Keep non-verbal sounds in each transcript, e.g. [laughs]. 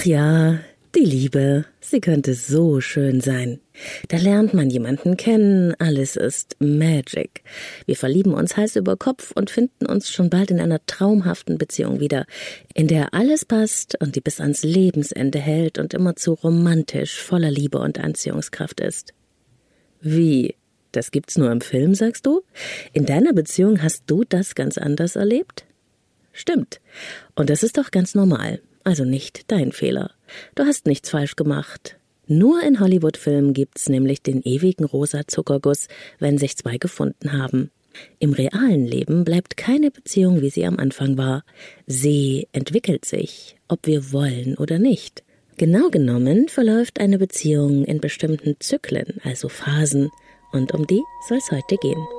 Ach ja, die Liebe, sie könnte so schön sein. Da lernt man jemanden kennen, alles ist Magic. Wir verlieben uns Hals über Kopf und finden uns schon bald in einer traumhaften Beziehung wieder, in der alles passt und die bis ans Lebensende hält und immerzu romantisch, voller Liebe und Anziehungskraft ist. Wie? Das gibt's nur im Film, sagst du? In deiner Beziehung hast du das ganz anders erlebt? Stimmt. Und das ist doch ganz normal. Also nicht dein Fehler. Du hast nichts falsch gemacht. Nur in Hollywood-Filmen gibt's nämlich den ewigen rosa Zuckerguss, wenn sich zwei gefunden haben. Im realen Leben bleibt keine Beziehung, wie sie am Anfang war. Sie entwickelt sich, ob wir wollen oder nicht. Genau genommen verläuft eine Beziehung in bestimmten Zyklen, also Phasen, und um die soll es heute gehen.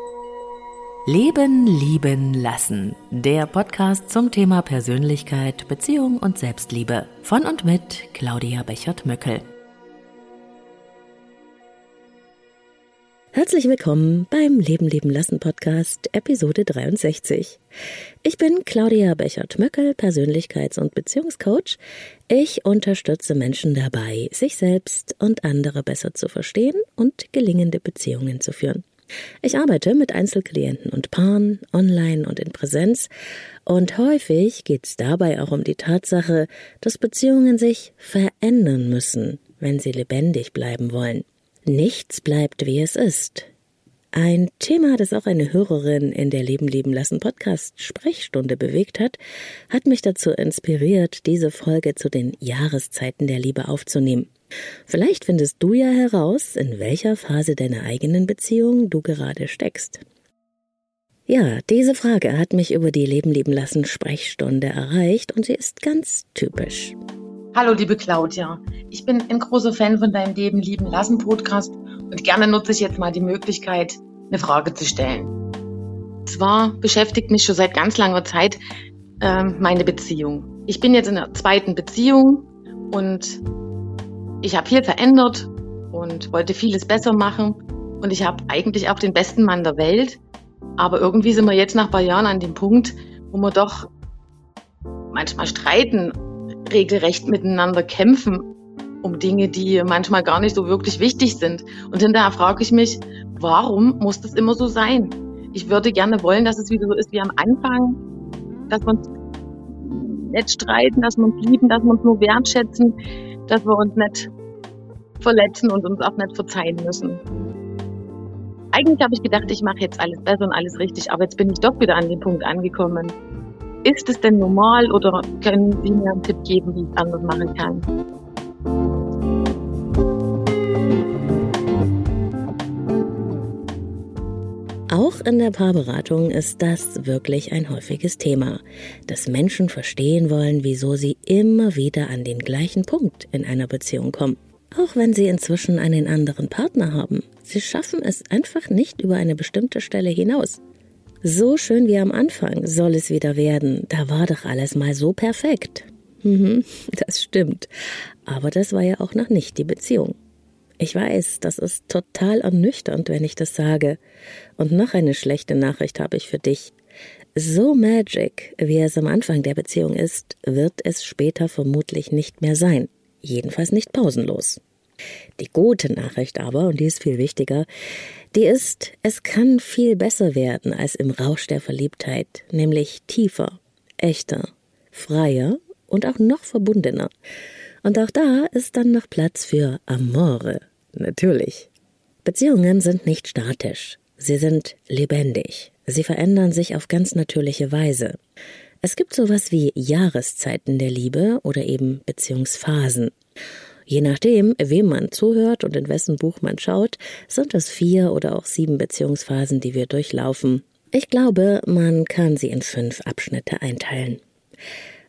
Leben, lieben, lassen. Der Podcast zum Thema Persönlichkeit, Beziehung und Selbstliebe. Von und mit Claudia Bechert-Möckel. Herzlich willkommen beim Leben leben lassen Podcast Episode 63. Ich bin Claudia Bechert-Möckel, Persönlichkeits- und Beziehungscoach. Ich unterstütze Menschen dabei, sich selbst und andere besser zu verstehen und gelingende Beziehungen zu führen. Ich arbeite mit Einzelklienten und Paaren, online und in Präsenz, und häufig geht es dabei auch um die Tatsache, dass Beziehungen sich verändern müssen, wenn sie lebendig bleiben wollen. Nichts bleibt, wie es ist. Ein Thema, das auch eine Hörerin in der Leben leben lassen Podcast Sprechstunde bewegt hat, hat mich dazu inspiriert, diese Folge zu den Jahreszeiten der Liebe aufzunehmen. Vielleicht findest du ja heraus, in welcher Phase deiner eigenen Beziehung du gerade steckst. Ja, diese Frage hat mich über die Leben leben lassen Sprechstunde erreicht und sie ist ganz typisch. Hallo liebe Claudia, ich bin ein großer Fan von deinem Leben lieben lassen Podcast und gerne nutze ich jetzt mal die Möglichkeit, eine Frage zu stellen. Zwar beschäftigt mich schon seit ganz langer Zeit äh, meine Beziehung. Ich bin jetzt in der zweiten Beziehung und ich habe viel verändert und wollte vieles besser machen. Und ich habe eigentlich auch den besten Mann der Welt. Aber irgendwie sind wir jetzt nach ein paar Jahren an dem Punkt, wo wir doch manchmal streiten, regelrecht miteinander kämpfen um Dinge, die manchmal gar nicht so wirklich wichtig sind. Und hinterher frage ich mich, warum muss das immer so sein? Ich würde gerne wollen, dass es wieder so ist wie am Anfang, dass wir uns nicht streiten, dass wir uns lieben, dass wir uns nur wertschätzen, dass wir uns nicht verletzen und uns auch nicht verzeihen müssen. Eigentlich habe ich gedacht, ich mache jetzt alles besser und alles richtig, aber jetzt bin ich doch wieder an den Punkt angekommen. Ist es denn normal oder können Sie mir einen Tipp geben, wie ich es anders machen kann? Auch in der Paarberatung ist das wirklich ein häufiges Thema, dass Menschen verstehen wollen, wieso sie immer wieder an den gleichen Punkt in einer Beziehung kommen. Auch wenn sie inzwischen einen anderen Partner haben, sie schaffen es einfach nicht über eine bestimmte Stelle hinaus. So schön wie am Anfang soll es wieder werden, da war doch alles mal so perfekt. Mhm, [laughs] das stimmt. Aber das war ja auch noch nicht die Beziehung. Ich weiß, das ist total ernüchternd, wenn ich das sage. Und noch eine schlechte Nachricht habe ich für dich. So magic, wie es am Anfang der Beziehung ist, wird es später vermutlich nicht mehr sein. Jedenfalls nicht pausenlos. Die gute Nachricht aber, und die ist viel wichtiger, die ist, es kann viel besser werden als im Rausch der Verliebtheit, nämlich tiefer, echter, freier und auch noch verbundener. Und auch da ist dann noch Platz für Amore, Natürlich. Beziehungen sind nicht statisch. Sie sind lebendig. Sie verändern sich auf ganz natürliche Weise. Es gibt sowas wie Jahreszeiten der Liebe oder eben Beziehungsphasen. Je nachdem, wem man zuhört und in wessen Buch man schaut, sind es vier oder auch sieben Beziehungsphasen, die wir durchlaufen. Ich glaube, man kann sie in fünf Abschnitte einteilen.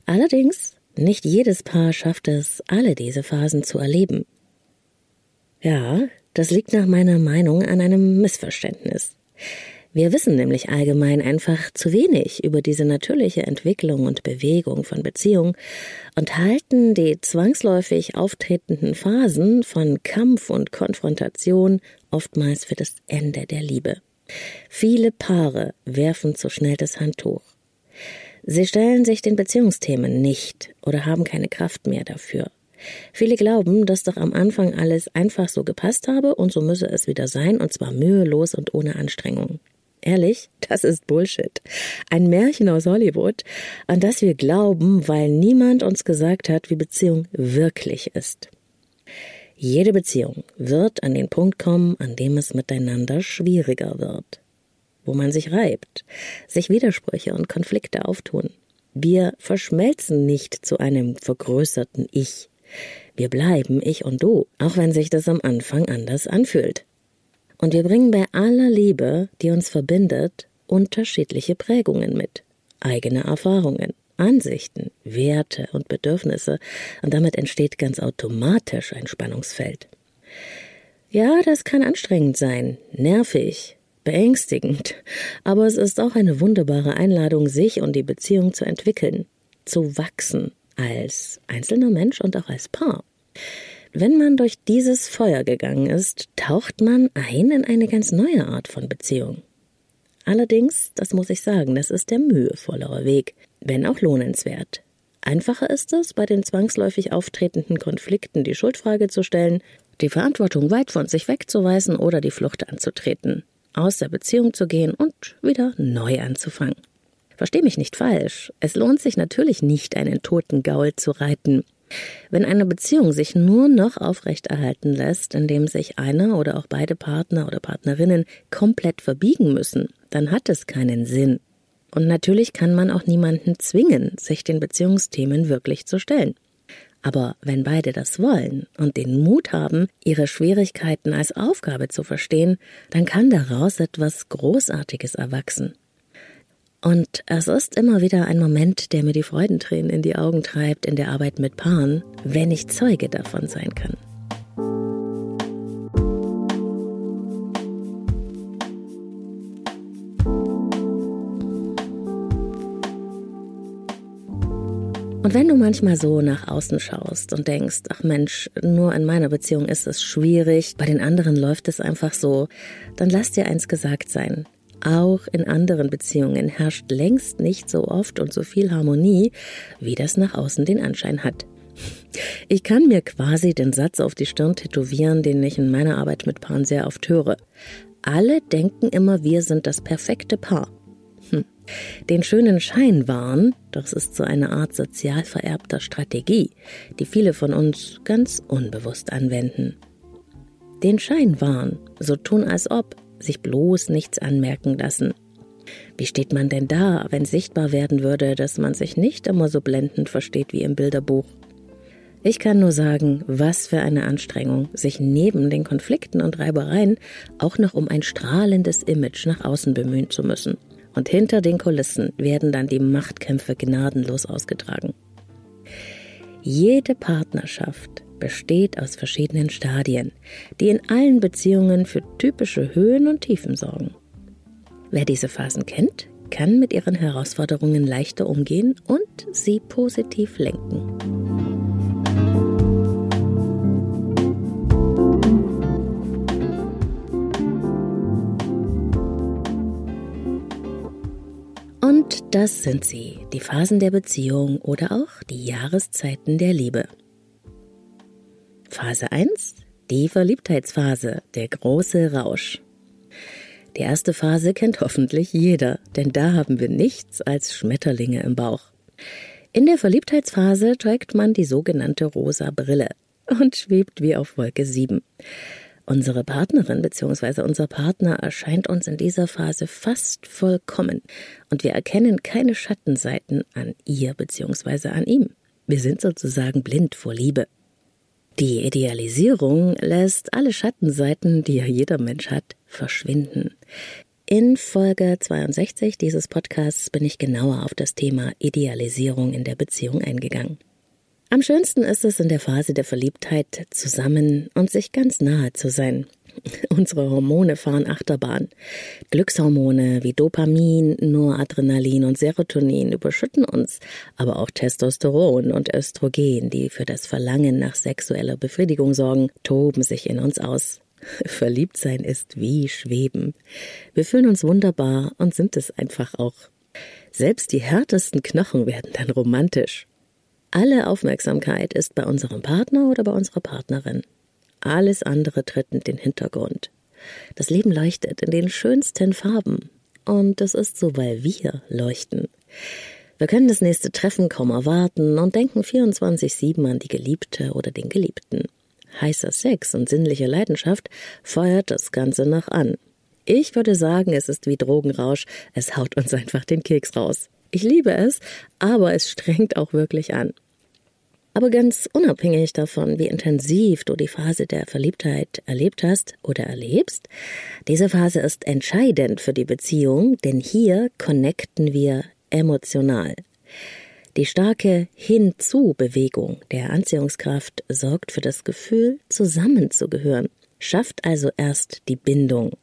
Allerdings, nicht jedes Paar schafft es, alle diese Phasen zu erleben. Ja, das liegt nach meiner Meinung an einem Missverständnis. Wir wissen nämlich allgemein einfach zu wenig über diese natürliche Entwicklung und Bewegung von Beziehung und halten die zwangsläufig auftretenden Phasen von Kampf und Konfrontation oftmals für das Ende der Liebe. Viele Paare werfen zu schnell das Handtuch. Sie stellen sich den Beziehungsthemen nicht oder haben keine Kraft mehr dafür. Viele glauben, dass doch am Anfang alles einfach so gepasst habe und so müsse es wieder sein, und zwar mühelos und ohne Anstrengung. Ehrlich, das ist Bullshit. Ein Märchen aus Hollywood, an das wir glauben, weil niemand uns gesagt hat, wie Beziehung wirklich ist. Jede Beziehung wird an den Punkt kommen, an dem es miteinander schwieriger wird. Wo man sich reibt, sich Widersprüche und Konflikte auftun. Wir verschmelzen nicht zu einem vergrößerten Ich. Wir bleiben ich und du, auch wenn sich das am Anfang anders anfühlt. Und wir bringen bei aller Liebe, die uns verbindet, unterschiedliche Prägungen mit, eigene Erfahrungen, Ansichten, Werte und Bedürfnisse, und damit entsteht ganz automatisch ein Spannungsfeld. Ja, das kann anstrengend sein, nervig, beängstigend, aber es ist auch eine wunderbare Einladung, sich und die Beziehung zu entwickeln, zu wachsen, als einzelner Mensch und auch als Paar. Wenn man durch dieses Feuer gegangen ist, taucht man ein in eine ganz neue Art von Beziehung. Allerdings, das muss ich sagen, das ist der mühevollere Weg, wenn auch lohnenswert. Einfacher ist es, bei den zwangsläufig auftretenden Konflikten die Schuldfrage zu stellen, die Verantwortung weit von sich wegzuweisen oder die Flucht anzutreten, aus der Beziehung zu gehen und wieder neu anzufangen. Versteh mich nicht falsch, es lohnt sich natürlich nicht, einen toten Gaul zu reiten, wenn eine Beziehung sich nur noch aufrechterhalten lässt, indem sich einer oder auch beide Partner oder Partnerinnen komplett verbiegen müssen, dann hat es keinen Sinn. Und natürlich kann man auch niemanden zwingen, sich den Beziehungsthemen wirklich zu stellen. Aber wenn beide das wollen und den Mut haben, ihre Schwierigkeiten als Aufgabe zu verstehen, dann kann daraus etwas Großartiges erwachsen. Und es ist immer wieder ein Moment, der mir die Freudentränen in die Augen treibt in der Arbeit mit Paaren, wenn ich Zeuge davon sein kann. Und wenn du manchmal so nach außen schaust und denkst, ach Mensch, nur in meiner Beziehung ist es schwierig, bei den anderen läuft es einfach so, dann lass dir eins gesagt sein. Auch in anderen Beziehungen herrscht längst nicht so oft und so viel Harmonie, wie das nach außen den Anschein hat. Ich kann mir quasi den Satz auf die Stirn tätowieren, den ich in meiner Arbeit mit Paaren sehr oft höre. Alle denken immer, wir sind das perfekte Paar. Hm. Den schönen Schein wahren, das ist so eine Art sozial vererbter Strategie, die viele von uns ganz unbewusst anwenden. Den Schein wahren, so tun als ob, sich bloß nichts anmerken lassen. Wie steht man denn da, wenn sichtbar werden würde, dass man sich nicht immer so blendend versteht wie im Bilderbuch? Ich kann nur sagen, was für eine Anstrengung, sich neben den Konflikten und Reibereien auch noch um ein strahlendes Image nach außen bemühen zu müssen. Und hinter den Kulissen werden dann die Machtkämpfe gnadenlos ausgetragen. Jede Partnerschaft besteht aus verschiedenen Stadien, die in allen Beziehungen für typische Höhen und Tiefen sorgen. Wer diese Phasen kennt, kann mit ihren Herausforderungen leichter umgehen und sie positiv lenken. Und das sind sie, die Phasen der Beziehung oder auch die Jahreszeiten der Liebe. Phase 1, die Verliebtheitsphase, der große Rausch. Die erste Phase kennt hoffentlich jeder, denn da haben wir nichts als Schmetterlinge im Bauch. In der Verliebtheitsphase trägt man die sogenannte rosa Brille und schwebt wie auf Wolke 7. Unsere Partnerin bzw. unser Partner erscheint uns in dieser Phase fast vollkommen und wir erkennen keine Schattenseiten an ihr bzw. an ihm. Wir sind sozusagen blind vor Liebe. Die Idealisierung lässt alle Schattenseiten, die ja jeder Mensch hat, verschwinden. In Folge 62 dieses Podcasts bin ich genauer auf das Thema Idealisierung in der Beziehung eingegangen. Am schönsten ist es in der Phase der Verliebtheit zusammen und sich ganz nahe zu sein. [laughs] Unsere Hormone fahren Achterbahn. Glückshormone wie Dopamin, Noradrenalin und Serotonin überschütten uns, aber auch Testosteron und Östrogen, die für das Verlangen nach sexueller Befriedigung sorgen, toben sich in uns aus. [laughs] Verliebt sein ist wie Schweben. Wir fühlen uns wunderbar und sind es einfach auch. Selbst die härtesten Knochen werden dann romantisch. Alle Aufmerksamkeit ist bei unserem Partner oder bei unserer Partnerin. Alles andere tritt in den Hintergrund. Das Leben leuchtet in den schönsten Farben. Und das ist so, weil wir leuchten. Wir können das nächste Treffen kaum erwarten und denken 24-7 an die Geliebte oder den Geliebten. Heißer Sex und sinnliche Leidenschaft feuert das Ganze noch an. Ich würde sagen, es ist wie Drogenrausch, es haut uns einfach den Keks raus. Ich liebe es, aber es strengt auch wirklich an. Aber ganz unabhängig davon, wie intensiv du die Phase der Verliebtheit erlebt hast oder erlebst, diese Phase ist entscheidend für die Beziehung, denn hier connecten wir emotional. Die starke Hinzu-Bewegung der Anziehungskraft sorgt für das Gefühl, zusammenzugehören, schafft also erst die Bindung.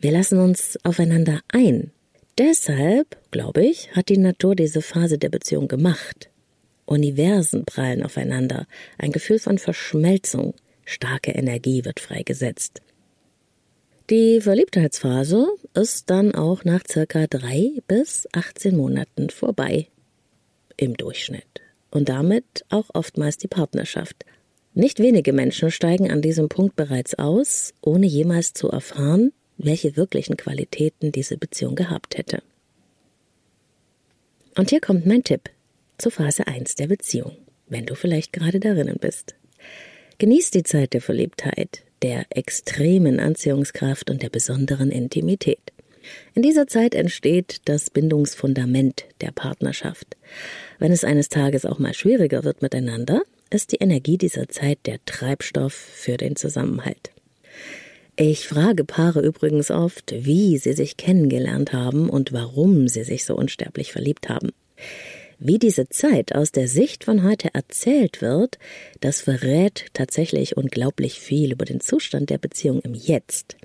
Wir lassen uns aufeinander ein. Deshalb, glaube ich, hat die Natur diese Phase der Beziehung gemacht. Universen prallen aufeinander, ein Gefühl von Verschmelzung, starke Energie wird freigesetzt. Die Verliebtheitsphase ist dann auch nach circa drei bis 18 Monaten vorbei. Im Durchschnitt. Und damit auch oftmals die Partnerschaft. Nicht wenige Menschen steigen an diesem Punkt bereits aus, ohne jemals zu erfahren, welche wirklichen Qualitäten diese Beziehung gehabt hätte. Und hier kommt mein Tipp zur Phase 1 der Beziehung, wenn du vielleicht gerade darinnen bist. Genieß die Zeit der Verliebtheit, der extremen Anziehungskraft und der besonderen Intimität. In dieser Zeit entsteht das Bindungsfundament der Partnerschaft. Wenn es eines Tages auch mal schwieriger wird miteinander, ist die Energie dieser Zeit der Treibstoff für den Zusammenhalt. Ich frage Paare übrigens oft, wie sie sich kennengelernt haben und warum sie sich so unsterblich verliebt haben. Wie diese Zeit aus der Sicht von heute erzählt wird, das verrät tatsächlich unglaublich viel über den Zustand der Beziehung im Jetzt.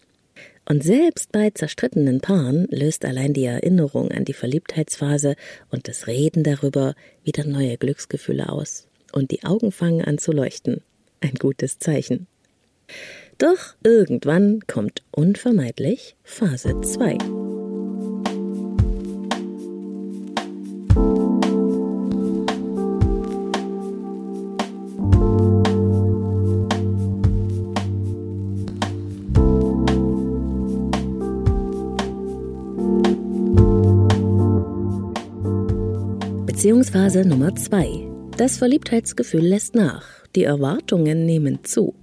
Und selbst bei zerstrittenen Paaren löst allein die Erinnerung an die Verliebtheitsphase und das Reden darüber wieder neue Glücksgefühle aus. Und die Augen fangen an zu leuchten. Ein gutes Zeichen. Doch irgendwann kommt unvermeidlich Phase 2. Beziehungsphase Nummer 2. Das Verliebtheitsgefühl lässt nach, die Erwartungen nehmen zu.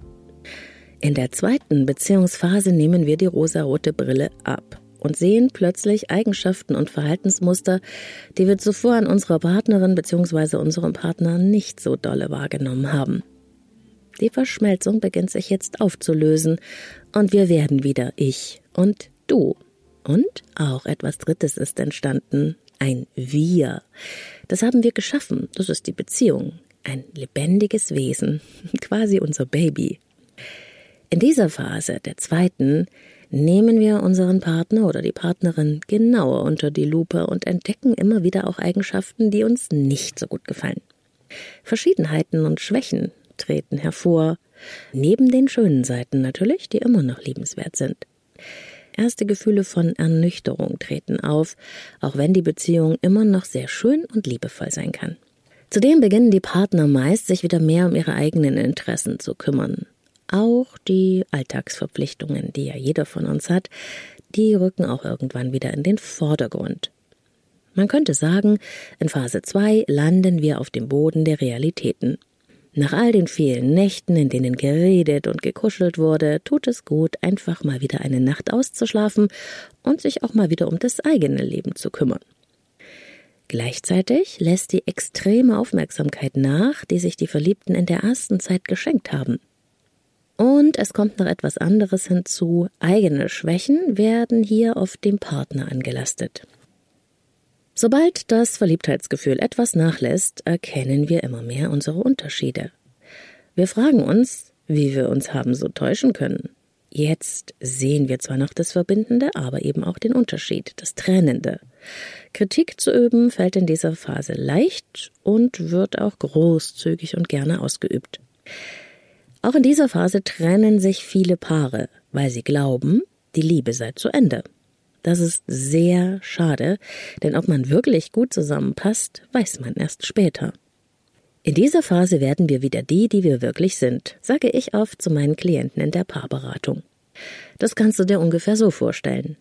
In der zweiten Beziehungsphase nehmen wir die rosarote Brille ab und sehen plötzlich Eigenschaften und Verhaltensmuster, die wir zuvor an unserer Partnerin bzw. unserem Partner nicht so dolle wahrgenommen haben. Die Verschmelzung beginnt sich jetzt aufzulösen und wir werden wieder ich und du. Und auch etwas Drittes ist entstanden, ein Wir. Das haben wir geschaffen, das ist die Beziehung, ein lebendiges Wesen, [laughs] quasi unser Baby. In dieser Phase, der zweiten, nehmen wir unseren Partner oder die Partnerin genauer unter die Lupe und entdecken immer wieder auch Eigenschaften, die uns nicht so gut gefallen. Verschiedenheiten und Schwächen treten hervor, neben den schönen Seiten natürlich, die immer noch liebenswert sind. Erste Gefühle von Ernüchterung treten auf, auch wenn die Beziehung immer noch sehr schön und liebevoll sein kann. Zudem beginnen die Partner meist, sich wieder mehr um ihre eigenen Interessen zu kümmern. Auch die Alltagsverpflichtungen, die ja jeder von uns hat, die rücken auch irgendwann wieder in den Vordergrund. Man könnte sagen, in Phase 2 landen wir auf dem Boden der Realitäten. Nach all den vielen Nächten, in denen geredet und gekuschelt wurde, tut es gut, einfach mal wieder eine Nacht auszuschlafen und sich auch mal wieder um das eigene Leben zu kümmern. Gleichzeitig lässt die extreme Aufmerksamkeit nach, die sich die Verliebten in der ersten Zeit geschenkt haben. Und es kommt noch etwas anderes hinzu. Eigene Schwächen werden hier auf dem Partner angelastet. Sobald das Verliebtheitsgefühl etwas nachlässt, erkennen wir immer mehr unsere Unterschiede. Wir fragen uns, wie wir uns haben so täuschen können. Jetzt sehen wir zwar noch das Verbindende, aber eben auch den Unterschied, das Trennende. Kritik zu üben fällt in dieser Phase leicht und wird auch großzügig und gerne ausgeübt. Auch in dieser Phase trennen sich viele Paare, weil sie glauben, die Liebe sei zu Ende. Das ist sehr schade, denn ob man wirklich gut zusammenpasst, weiß man erst später. In dieser Phase werden wir wieder die, die wir wirklich sind, sage ich oft zu meinen Klienten in der Paarberatung. Das kannst du dir ungefähr so vorstellen.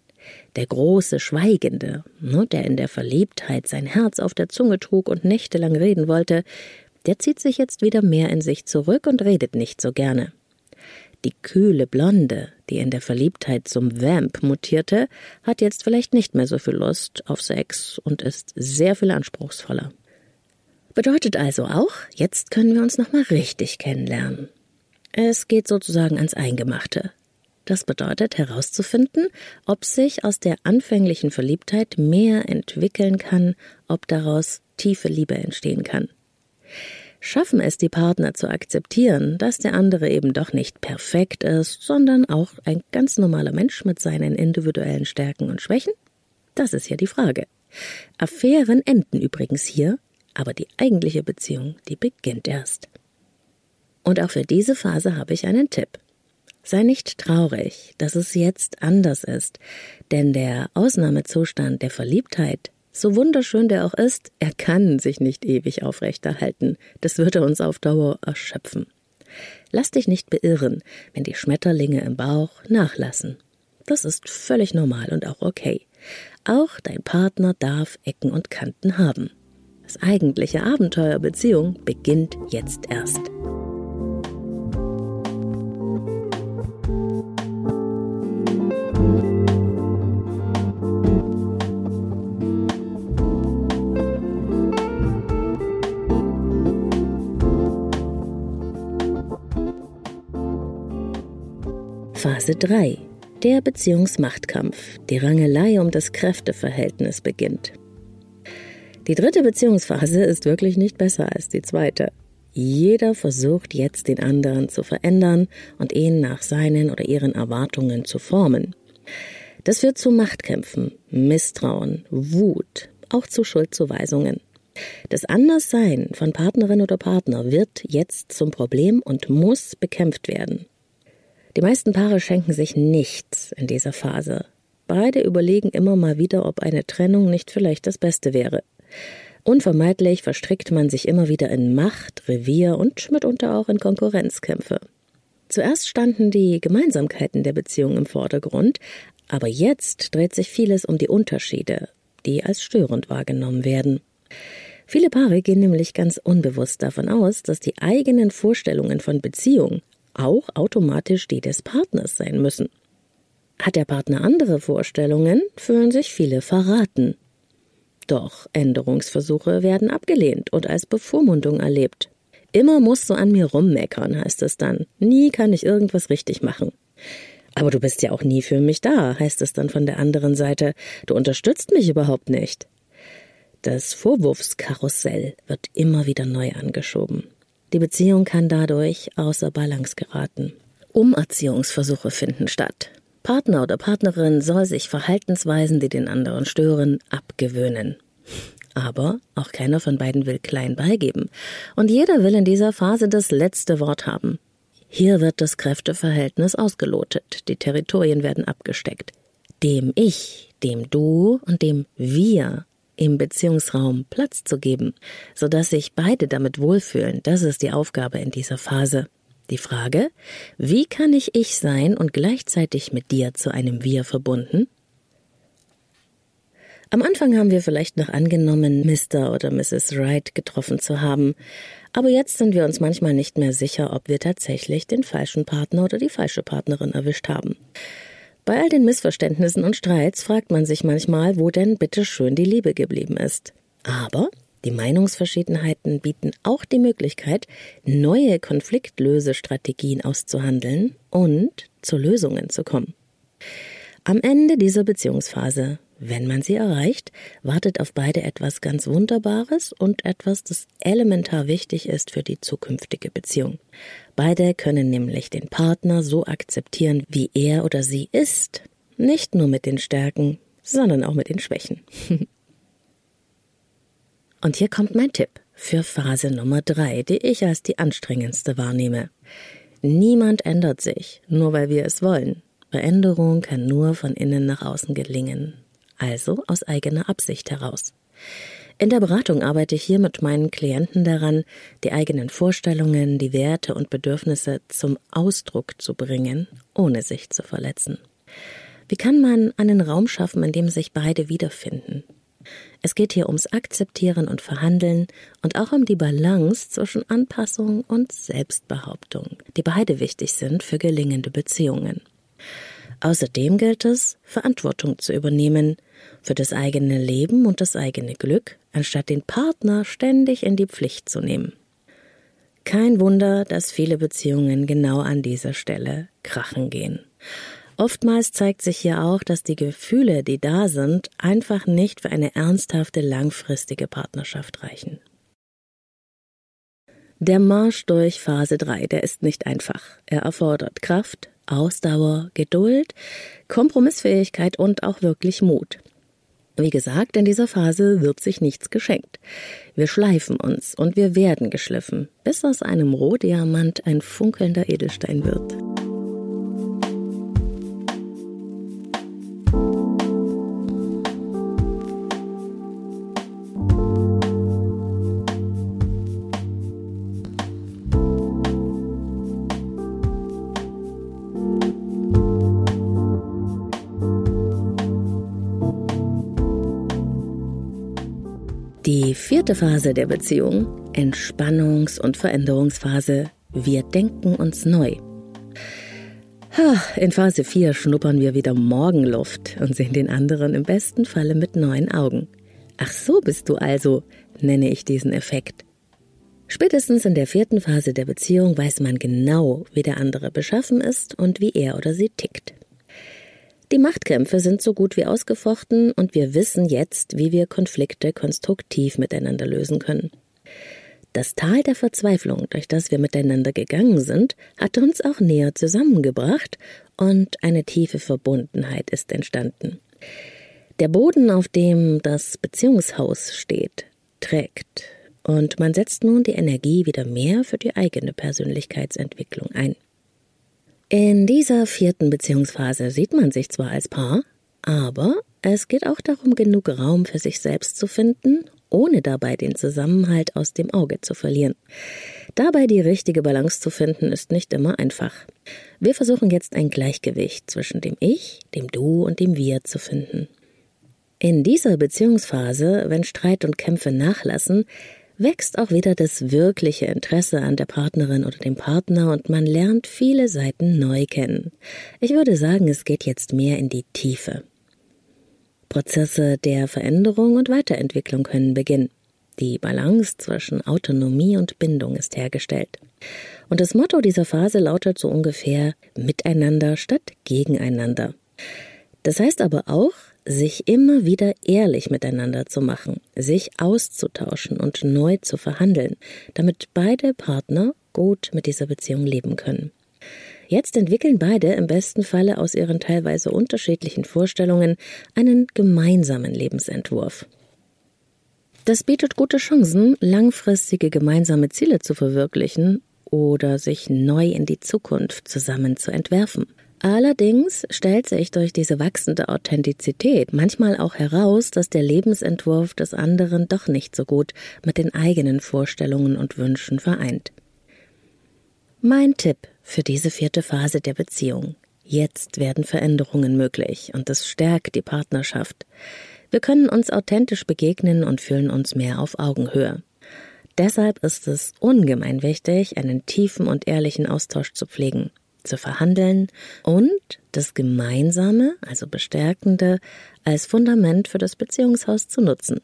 Der große Schweigende, ne, der in der Verliebtheit sein Herz auf der Zunge trug und nächtelang reden wollte, der zieht sich jetzt wieder mehr in sich zurück und redet nicht so gerne. Die kühle Blonde, die in der Verliebtheit zum Vamp mutierte, hat jetzt vielleicht nicht mehr so viel Lust auf Sex und ist sehr viel anspruchsvoller. Bedeutet also auch, jetzt können wir uns nochmal richtig kennenlernen. Es geht sozusagen ans Eingemachte. Das bedeutet herauszufinden, ob sich aus der anfänglichen Verliebtheit mehr entwickeln kann, ob daraus tiefe Liebe entstehen kann. Schaffen es die Partner zu akzeptieren, dass der andere eben doch nicht perfekt ist, sondern auch ein ganz normaler Mensch mit seinen individuellen Stärken und Schwächen? Das ist ja die Frage. Affären enden übrigens hier, aber die eigentliche Beziehung, die beginnt erst. Und auch für diese Phase habe ich einen Tipp. Sei nicht traurig, dass es jetzt anders ist, denn der Ausnahmezustand der Verliebtheit, so wunderschön der auch ist, er kann sich nicht ewig aufrechterhalten. Das würde uns auf Dauer erschöpfen. Lass dich nicht beirren, wenn die Schmetterlinge im Bauch nachlassen. Das ist völlig normal und auch okay. Auch dein Partner darf Ecken und Kanten haben. Das eigentliche Abenteuer Beziehung beginnt jetzt erst. Phase 3. Der Beziehungsmachtkampf. Die Rangelei um das Kräfteverhältnis beginnt. Die dritte Beziehungsphase ist wirklich nicht besser als die zweite. Jeder versucht jetzt den anderen zu verändern und ihn nach seinen oder ihren Erwartungen zu formen. Das führt zu Machtkämpfen, Misstrauen, Wut, auch zu Schuldzuweisungen. Das Anderssein von Partnerin oder Partner wird jetzt zum Problem und muss bekämpft werden. Die meisten Paare schenken sich nichts in dieser Phase. Beide überlegen immer mal wieder, ob eine Trennung nicht vielleicht das Beste wäre. Unvermeidlich verstrickt man sich immer wieder in Macht, Revier und mitunter auch in Konkurrenzkämpfe. Zuerst standen die Gemeinsamkeiten der Beziehung im Vordergrund, aber jetzt dreht sich vieles um die Unterschiede, die als störend wahrgenommen werden. Viele Paare gehen nämlich ganz unbewusst davon aus, dass die eigenen Vorstellungen von Beziehung auch automatisch die des Partners sein müssen. Hat der Partner andere Vorstellungen, fühlen sich viele verraten. Doch Änderungsversuche werden abgelehnt und als Bevormundung erlebt. Immer musst du an mir rummeckern, heißt es dann. Nie kann ich irgendwas richtig machen. Aber du bist ja auch nie für mich da, heißt es dann von der anderen Seite. Du unterstützt mich überhaupt nicht. Das Vorwurfskarussell wird immer wieder neu angeschoben. Die Beziehung kann dadurch außer Balance geraten. Umerziehungsversuche finden statt. Partner oder Partnerin soll sich Verhaltensweisen, die den anderen stören, abgewöhnen. Aber auch keiner von beiden will klein beigeben. Und jeder will in dieser Phase das letzte Wort haben. Hier wird das Kräfteverhältnis ausgelotet, die Territorien werden abgesteckt. Dem Ich, dem Du und dem Wir im Beziehungsraum Platz zu geben, sodass sich beide damit wohlfühlen, das ist die Aufgabe in dieser Phase. Die Frage, wie kann ich ich sein und gleichzeitig mit dir zu einem Wir verbunden? Am Anfang haben wir vielleicht noch angenommen, Mr. oder Mrs. Wright getroffen zu haben, aber jetzt sind wir uns manchmal nicht mehr sicher, ob wir tatsächlich den falschen Partner oder die falsche Partnerin erwischt haben. Bei all den Missverständnissen und Streits fragt man sich manchmal, wo denn bitte schön die Liebe geblieben ist. Aber die Meinungsverschiedenheiten bieten auch die Möglichkeit, neue Konfliktlösestrategien auszuhandeln und zu Lösungen zu kommen. Am Ende dieser Beziehungsphase wenn man sie erreicht, wartet auf beide etwas ganz Wunderbares und etwas, das elementar wichtig ist für die zukünftige Beziehung. Beide können nämlich den Partner so akzeptieren, wie er oder sie ist, nicht nur mit den Stärken, sondern auch mit den Schwächen. [laughs] und hier kommt mein Tipp für Phase Nummer drei, die ich als die anstrengendste wahrnehme. Niemand ändert sich, nur weil wir es wollen. Veränderung kann nur von innen nach außen gelingen also aus eigener Absicht heraus. In der Beratung arbeite ich hier mit meinen Klienten daran, die eigenen Vorstellungen, die Werte und Bedürfnisse zum Ausdruck zu bringen, ohne sich zu verletzen. Wie kann man einen Raum schaffen, in dem sich beide wiederfinden? Es geht hier ums Akzeptieren und Verhandeln und auch um die Balance zwischen Anpassung und Selbstbehauptung, die beide wichtig sind für gelingende Beziehungen. Außerdem gilt es, Verantwortung zu übernehmen für das eigene Leben und das eigene Glück, anstatt den Partner ständig in die Pflicht zu nehmen. Kein Wunder, dass viele Beziehungen genau an dieser Stelle krachen gehen. Oftmals zeigt sich hier auch, dass die Gefühle, die da sind, einfach nicht für eine ernsthafte langfristige Partnerschaft reichen. Der Marsch durch Phase 3, der ist nicht einfach. Er erfordert Kraft, Ausdauer, Geduld, Kompromissfähigkeit und auch wirklich Mut. Wie gesagt, in dieser Phase wird sich nichts geschenkt. Wir schleifen uns und wir werden geschliffen, bis aus einem Rohdiamant ein funkelnder Edelstein wird. Vierte Phase der Beziehung, Entspannungs- und Veränderungsphase, wir denken uns neu. In Phase 4 schnuppern wir wieder Morgenluft und sehen den anderen im besten Falle mit neuen Augen. Ach so bist du also, nenne ich diesen Effekt. Spätestens in der vierten Phase der Beziehung weiß man genau, wie der andere beschaffen ist und wie er oder sie tickt. Die Machtkämpfe sind so gut wie ausgefochten und wir wissen jetzt, wie wir Konflikte konstruktiv miteinander lösen können. Das Tal der Verzweiflung, durch das wir miteinander gegangen sind, hat uns auch näher zusammengebracht und eine tiefe Verbundenheit ist entstanden. Der Boden, auf dem das Beziehungshaus steht, trägt und man setzt nun die Energie wieder mehr für die eigene Persönlichkeitsentwicklung ein. In dieser vierten Beziehungsphase sieht man sich zwar als Paar, aber es geht auch darum, genug Raum für sich selbst zu finden, ohne dabei den Zusammenhalt aus dem Auge zu verlieren. Dabei die richtige Balance zu finden, ist nicht immer einfach. Wir versuchen jetzt ein Gleichgewicht zwischen dem Ich, dem Du und dem Wir zu finden. In dieser Beziehungsphase, wenn Streit und Kämpfe nachlassen, wächst auch wieder das wirkliche Interesse an der Partnerin oder dem Partner und man lernt viele Seiten neu kennen. Ich würde sagen, es geht jetzt mehr in die Tiefe. Prozesse der Veränderung und Weiterentwicklung können beginnen. Die Balance zwischen Autonomie und Bindung ist hergestellt. Und das Motto dieser Phase lautet so ungefähr Miteinander statt Gegeneinander. Das heißt aber auch, sich immer wieder ehrlich miteinander zu machen, sich auszutauschen und neu zu verhandeln, damit beide Partner gut mit dieser Beziehung leben können. Jetzt entwickeln beide im besten Falle aus ihren teilweise unterschiedlichen Vorstellungen einen gemeinsamen Lebensentwurf. Das bietet gute Chancen, langfristige gemeinsame Ziele zu verwirklichen oder sich neu in die Zukunft zusammen zu entwerfen. Allerdings stellt sich durch diese wachsende Authentizität manchmal auch heraus, dass der Lebensentwurf des anderen doch nicht so gut mit den eigenen Vorstellungen und Wünschen vereint. Mein Tipp für diese vierte Phase der Beziehung. Jetzt werden Veränderungen möglich und es stärkt die Partnerschaft. Wir können uns authentisch begegnen und fühlen uns mehr auf Augenhöhe. Deshalb ist es ungemein wichtig, einen tiefen und ehrlichen Austausch zu pflegen zu verhandeln und das Gemeinsame, also Bestärkende, als Fundament für das Beziehungshaus zu nutzen.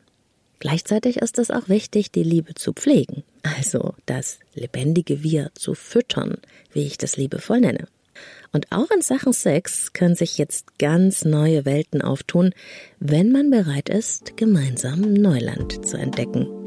Gleichzeitig ist es auch wichtig, die Liebe zu pflegen, also das lebendige Wir zu füttern, wie ich das liebevoll nenne. Und auch in Sachen Sex können sich jetzt ganz neue Welten auftun, wenn man bereit ist, gemeinsam Neuland zu entdecken.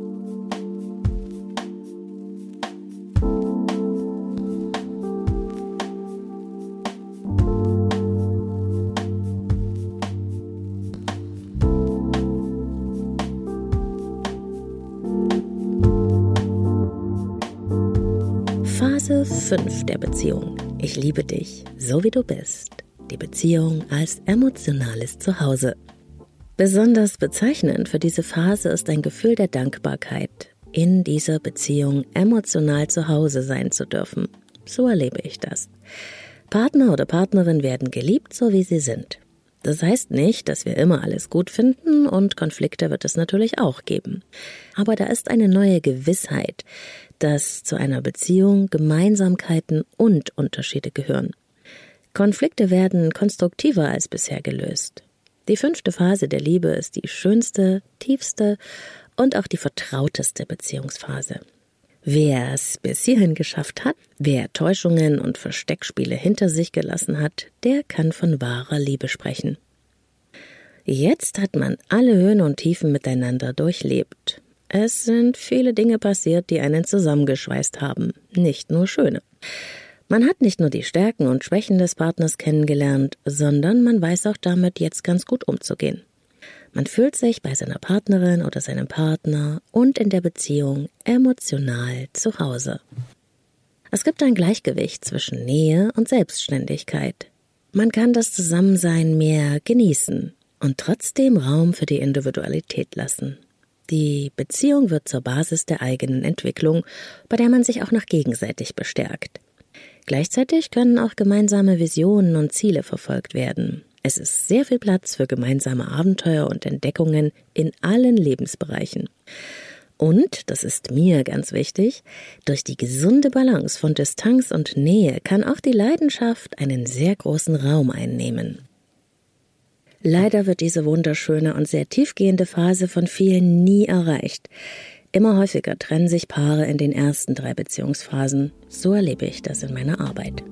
5 der Beziehung. Ich liebe dich, so wie du bist. Die Beziehung als emotionales Zuhause. Besonders bezeichnend für diese Phase ist ein Gefühl der Dankbarkeit, in dieser Beziehung emotional zu Hause sein zu dürfen. So erlebe ich das. Partner oder Partnerin werden geliebt, so wie sie sind. Das heißt nicht, dass wir immer alles gut finden und Konflikte wird es natürlich auch geben. Aber da ist eine neue Gewissheit, dass zu einer Beziehung Gemeinsamkeiten und Unterschiede gehören. Konflikte werden konstruktiver als bisher gelöst. Die fünfte Phase der Liebe ist die schönste, tiefste und auch die vertrauteste Beziehungsphase. Wer es bis hierhin geschafft hat, wer Täuschungen und Versteckspiele hinter sich gelassen hat, der kann von wahrer Liebe sprechen. Jetzt hat man alle Höhen und Tiefen miteinander durchlebt. Es sind viele Dinge passiert, die einen zusammengeschweißt haben, nicht nur schöne. Man hat nicht nur die Stärken und Schwächen des Partners kennengelernt, sondern man weiß auch damit jetzt ganz gut umzugehen. Man fühlt sich bei seiner Partnerin oder seinem Partner und in der Beziehung emotional zu Hause. Es gibt ein Gleichgewicht zwischen Nähe und Selbstständigkeit. Man kann das Zusammensein mehr genießen und trotzdem Raum für die Individualität lassen. Die Beziehung wird zur Basis der eigenen Entwicklung, bei der man sich auch noch gegenseitig bestärkt. Gleichzeitig können auch gemeinsame Visionen und Ziele verfolgt werden. Es ist sehr viel Platz für gemeinsame Abenteuer und Entdeckungen in allen Lebensbereichen. Und, das ist mir ganz wichtig, durch die gesunde Balance von Distanz und Nähe kann auch die Leidenschaft einen sehr großen Raum einnehmen. Leider wird diese wunderschöne und sehr tiefgehende Phase von vielen nie erreicht. Immer häufiger trennen sich Paare in den ersten drei Beziehungsphasen. So erlebe ich das in meiner Arbeit.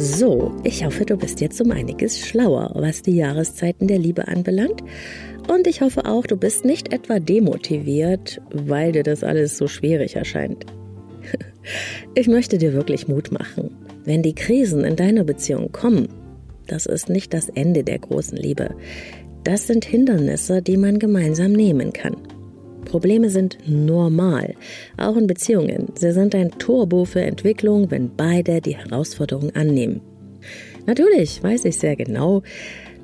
So, ich hoffe, du bist jetzt um einiges schlauer, was die Jahreszeiten der Liebe anbelangt. Und ich hoffe auch, du bist nicht etwa demotiviert, weil dir das alles so schwierig erscheint. [laughs] Ich möchte dir wirklich Mut machen. Wenn die Krisen in deiner Beziehung kommen, das ist nicht das Ende der großen Liebe. Das sind Hindernisse, die man gemeinsam nehmen kann. Probleme sind normal, auch in Beziehungen. Sie sind ein Turbo für Entwicklung, wenn beide die Herausforderung annehmen. Natürlich weiß ich sehr genau,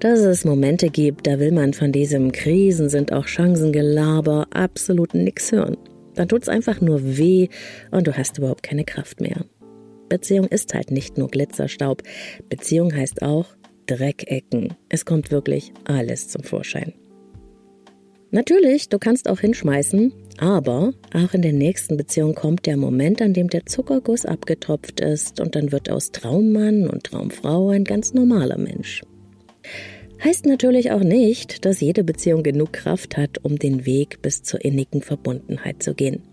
dass es Momente gibt, da will man von diesem Krisen sind auch Chancengelaber absolut nichts hören. Dann tut's einfach nur weh und du hast überhaupt keine Kraft mehr. Beziehung ist halt nicht nur Glitzerstaub. Beziehung heißt auch Dreckecken. Es kommt wirklich alles zum Vorschein. Natürlich, du kannst auch hinschmeißen, aber auch in der nächsten Beziehung kommt der Moment, an dem der Zuckerguss abgetropft ist und dann wird aus Traummann und Traumfrau ein ganz normaler Mensch. Heißt natürlich auch nicht, dass jede Beziehung genug Kraft hat, um den Weg bis zur innigen Verbundenheit zu gehen.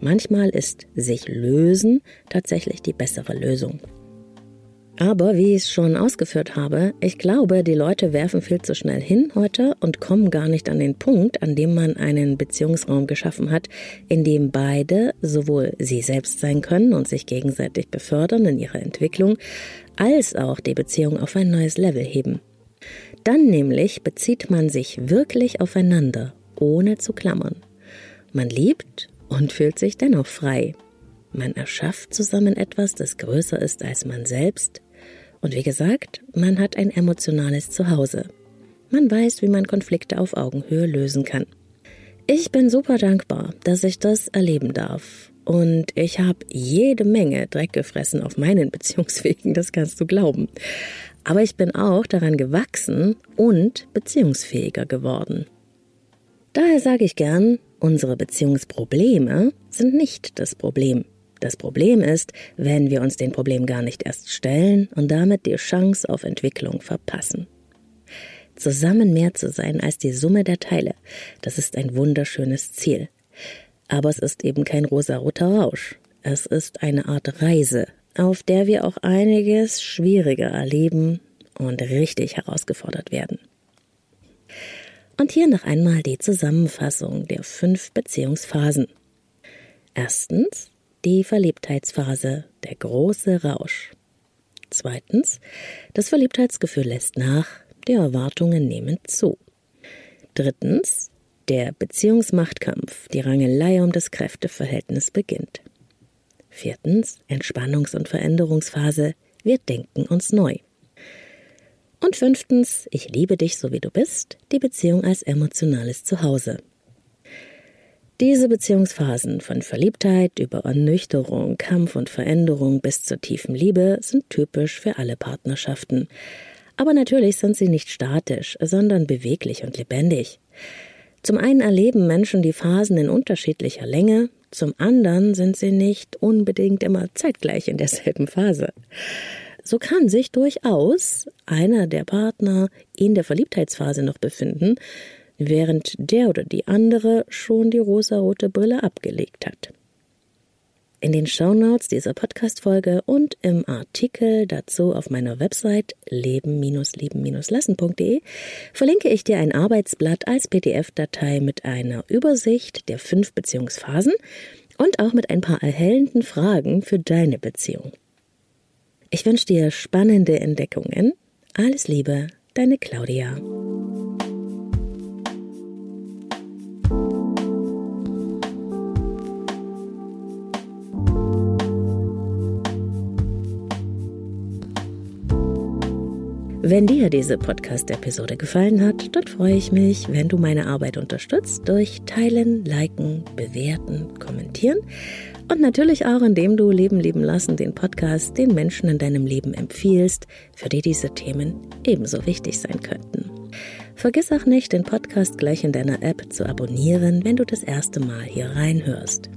Manchmal ist sich lösen tatsächlich die bessere Lösung. Aber wie ich es schon ausgeführt habe, ich glaube, die Leute werfen viel zu schnell hin heute und kommen gar nicht an den Punkt, an dem man einen Beziehungsraum geschaffen hat, in dem beide sowohl sie selbst sein können und sich gegenseitig befördern in ihrer Entwicklung, als auch die Beziehung auf ein neues Level heben. Dann nämlich bezieht man sich wirklich aufeinander, ohne zu klammern. Man liebt und fühlt sich dennoch frei. Man erschafft zusammen etwas, das größer ist als man selbst, und wie gesagt, man hat ein emotionales Zuhause. Man weiß, wie man Konflikte auf Augenhöhe lösen kann. Ich bin super dankbar, dass ich das erleben darf. Und ich habe jede Menge Dreck gefressen auf meinen [laughs] Beziehungswegen, das kannst du glauben. Aber ich bin auch daran gewachsen und beziehungsfähiger geworden. Daher sage ich gern, unsere Beziehungsprobleme sind nicht das Problem. Das Problem ist, wenn wir uns den Problem gar nicht erst stellen und damit die Chance auf Entwicklung verpassen. Zusammen mehr zu sein als die Summe der Teile, das ist ein wunderschönes Ziel. Aber es ist eben kein rosaroter Rausch. Es ist eine Art Reise, auf der wir auch einiges schwieriger erleben und richtig herausgefordert werden. Und hier noch einmal die Zusammenfassung der fünf Beziehungsphasen. Erstens die Verliebtheitsphase, der große Rausch. Zweitens, das Verliebtheitsgefühl lässt nach, die Erwartungen nehmen zu. Drittens, der Beziehungsmachtkampf, die Rangelei um das Kräfteverhältnis beginnt. Viertens, Entspannungs- und Veränderungsphase, wir denken uns neu. Und fünftens, ich liebe dich so wie du bist, die Beziehung als emotionales Zuhause. Diese Beziehungsphasen von Verliebtheit über Ernüchterung, Kampf und Veränderung bis zur tiefen Liebe sind typisch für alle Partnerschaften. Aber natürlich sind sie nicht statisch, sondern beweglich und lebendig. Zum einen erleben Menschen die Phasen in unterschiedlicher Länge, zum anderen sind sie nicht unbedingt immer zeitgleich in derselben Phase. So kann sich durchaus einer der Partner in der Verliebtheitsphase noch befinden, während der oder die andere schon die rosarote Brille abgelegt hat. In den Shownotes dieser Podcast-Folge und im Artikel dazu auf meiner Website leben-lieben-lassen.de verlinke ich dir ein Arbeitsblatt als PDF-Datei mit einer Übersicht der fünf Beziehungsphasen und auch mit ein paar erhellenden Fragen für deine Beziehung. Ich wünsche dir spannende Entdeckungen. Alles Liebe, deine Claudia. Wenn dir diese Podcast-Episode gefallen hat, dann freue ich mich, wenn du meine Arbeit unterstützt durch Teilen, Liken, Bewerten, Kommentieren und natürlich auch, indem du Leben leben lassen, den Podcast den Menschen in deinem Leben empfiehlst, für die diese Themen ebenso wichtig sein könnten. Vergiss auch nicht, den Podcast gleich in deiner App zu abonnieren, wenn du das erste Mal hier reinhörst.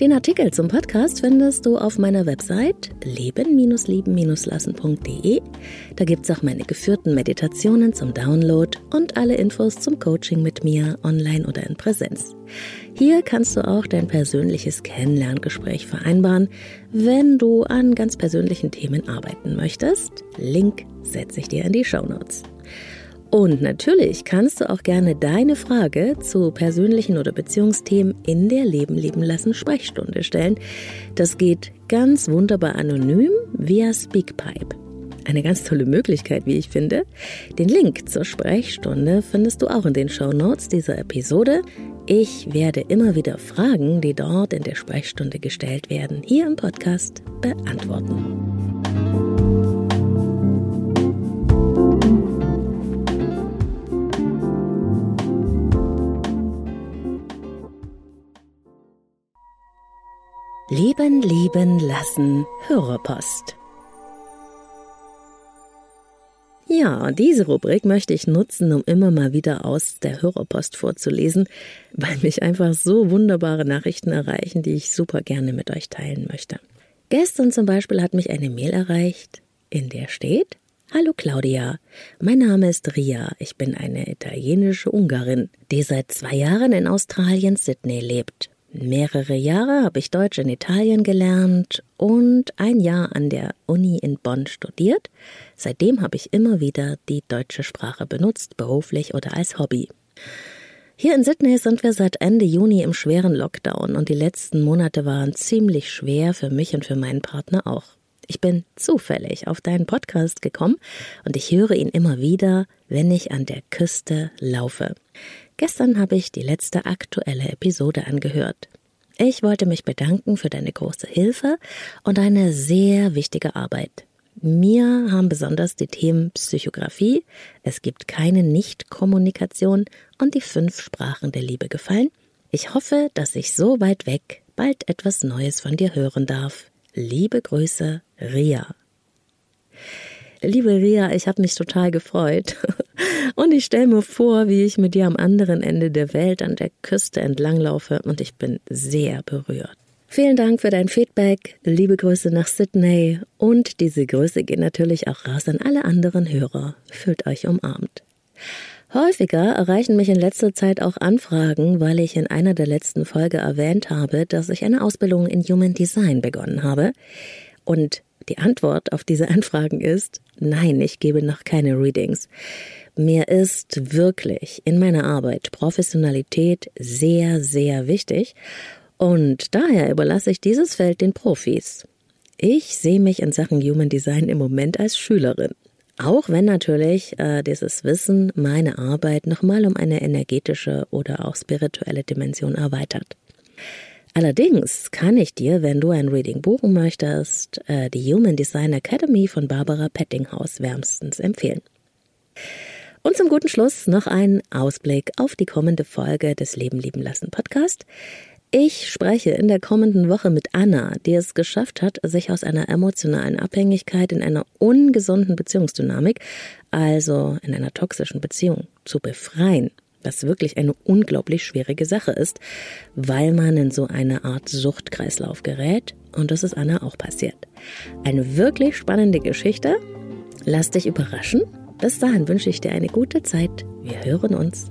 Den Artikel zum Podcast findest du auf meiner Website leben-lieben-lassen.de. Da gibt es auch meine geführten Meditationen zum Download und alle Infos zum Coaching mit mir online oder in Präsenz. Hier kannst du auch dein persönliches Kennenlerngespräch vereinbaren, wenn du an ganz persönlichen Themen arbeiten möchtest. Link setze ich dir in die Show Notes. Und natürlich kannst du auch gerne deine Frage zu persönlichen oder Beziehungsthemen in der Leben leben lassen Sprechstunde stellen. Das geht ganz wunderbar anonym via Speakpipe. Eine ganz tolle Möglichkeit, wie ich finde. Den Link zur Sprechstunde findest du auch in den Show Notes dieser Episode. Ich werde immer wieder Fragen, die dort in der Sprechstunde gestellt werden, hier im Podcast beantworten. Leben, lieben, lassen, Hörerpost. Ja, diese Rubrik möchte ich nutzen, um immer mal wieder aus der Hörerpost vorzulesen, weil mich einfach so wunderbare Nachrichten erreichen, die ich super gerne mit euch teilen möchte. Gestern zum Beispiel hat mich eine Mail erreicht, in der steht, Hallo Claudia, mein Name ist Ria, ich bin eine italienische Ungarin, die seit zwei Jahren in Australien Sydney lebt Mehrere Jahre habe ich Deutsch in Italien gelernt und ein Jahr an der Uni in Bonn studiert. Seitdem habe ich immer wieder die deutsche Sprache benutzt, beruflich oder als Hobby. Hier in Sydney sind wir seit Ende Juni im schweren Lockdown und die letzten Monate waren ziemlich schwer für mich und für meinen Partner auch. Ich bin zufällig auf deinen Podcast gekommen und ich höre ihn immer wieder, wenn ich an der Küste laufe. Gestern habe ich die letzte aktuelle Episode angehört. Ich wollte mich bedanken für deine große Hilfe und eine sehr wichtige Arbeit. Mir haben besonders die Themen Psychografie, es gibt keine Nichtkommunikation und die fünf Sprachen der Liebe gefallen. Ich hoffe, dass ich so weit weg bald etwas Neues von dir hören darf. Liebe Grüße, Ria. Liebe Ria, ich habe mich total gefreut. [laughs] Und ich stelle mir vor, wie ich mit dir am anderen Ende der Welt an der Küste entlanglaufe und ich bin sehr berührt. Vielen Dank für dein Feedback. Liebe Grüße nach Sydney. Und diese Grüße gehen natürlich auch raus an alle anderen Hörer. Fühlt euch umarmt. Häufiger erreichen mich in letzter Zeit auch Anfragen, weil ich in einer der letzten Folge erwähnt habe, dass ich eine Ausbildung in Human Design begonnen habe. Und die Antwort auf diese Anfragen ist, nein, ich gebe noch keine Readings. Mir ist wirklich in meiner Arbeit Professionalität sehr, sehr wichtig und daher überlasse ich dieses Feld den Profis. Ich sehe mich in Sachen Human Design im Moment als Schülerin. Auch wenn natürlich äh, dieses Wissen meine Arbeit nochmal um eine energetische oder auch spirituelle Dimension erweitert. Allerdings kann ich dir, wenn du ein Reading buchen möchtest, äh, die Human Design Academy von Barbara Pettinghaus wärmstens empfehlen. Und zum guten Schluss noch ein Ausblick auf die kommende Folge des Leben lieben lassen Podcast. Ich spreche in der kommenden Woche mit Anna, die es geschafft hat, sich aus einer emotionalen Abhängigkeit in einer ungesunden Beziehungsdynamik, also in einer toxischen Beziehung, zu befreien was wirklich eine unglaublich schwierige Sache ist, weil man in so eine Art Suchtkreislauf gerät und das ist Anna auch passiert. Eine wirklich spannende Geschichte. Lass dich überraschen. Bis dahin wünsche ich dir eine gute Zeit. Wir hören uns.